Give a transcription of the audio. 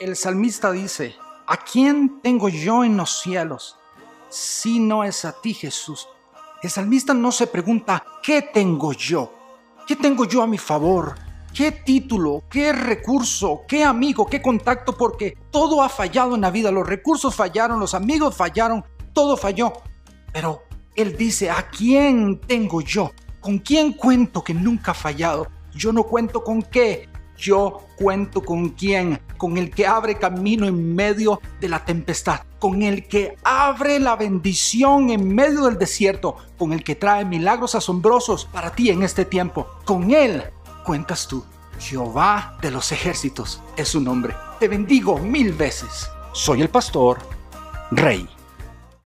El salmista dice, ¿a quién tengo yo en los cielos? Si no es a ti, Jesús. El salmista no se pregunta, ¿qué tengo yo? ¿Qué tengo yo a mi favor? ¿Qué título? ¿Qué recurso? ¿Qué amigo? ¿Qué contacto? Porque todo ha fallado en la vida. Los recursos fallaron, los amigos fallaron, todo falló. Pero él dice, ¿a quién tengo yo? ¿Con quién cuento que nunca ha fallado? Yo no cuento con qué. Yo cuento con quién, con el que abre camino en medio de la tempestad, con el que abre la bendición en medio del desierto, con el que trae milagros asombrosos para ti en este tiempo. Con él cuentas tú. Jehová de los ejércitos es su nombre. Te bendigo mil veces. Soy el pastor, Rey.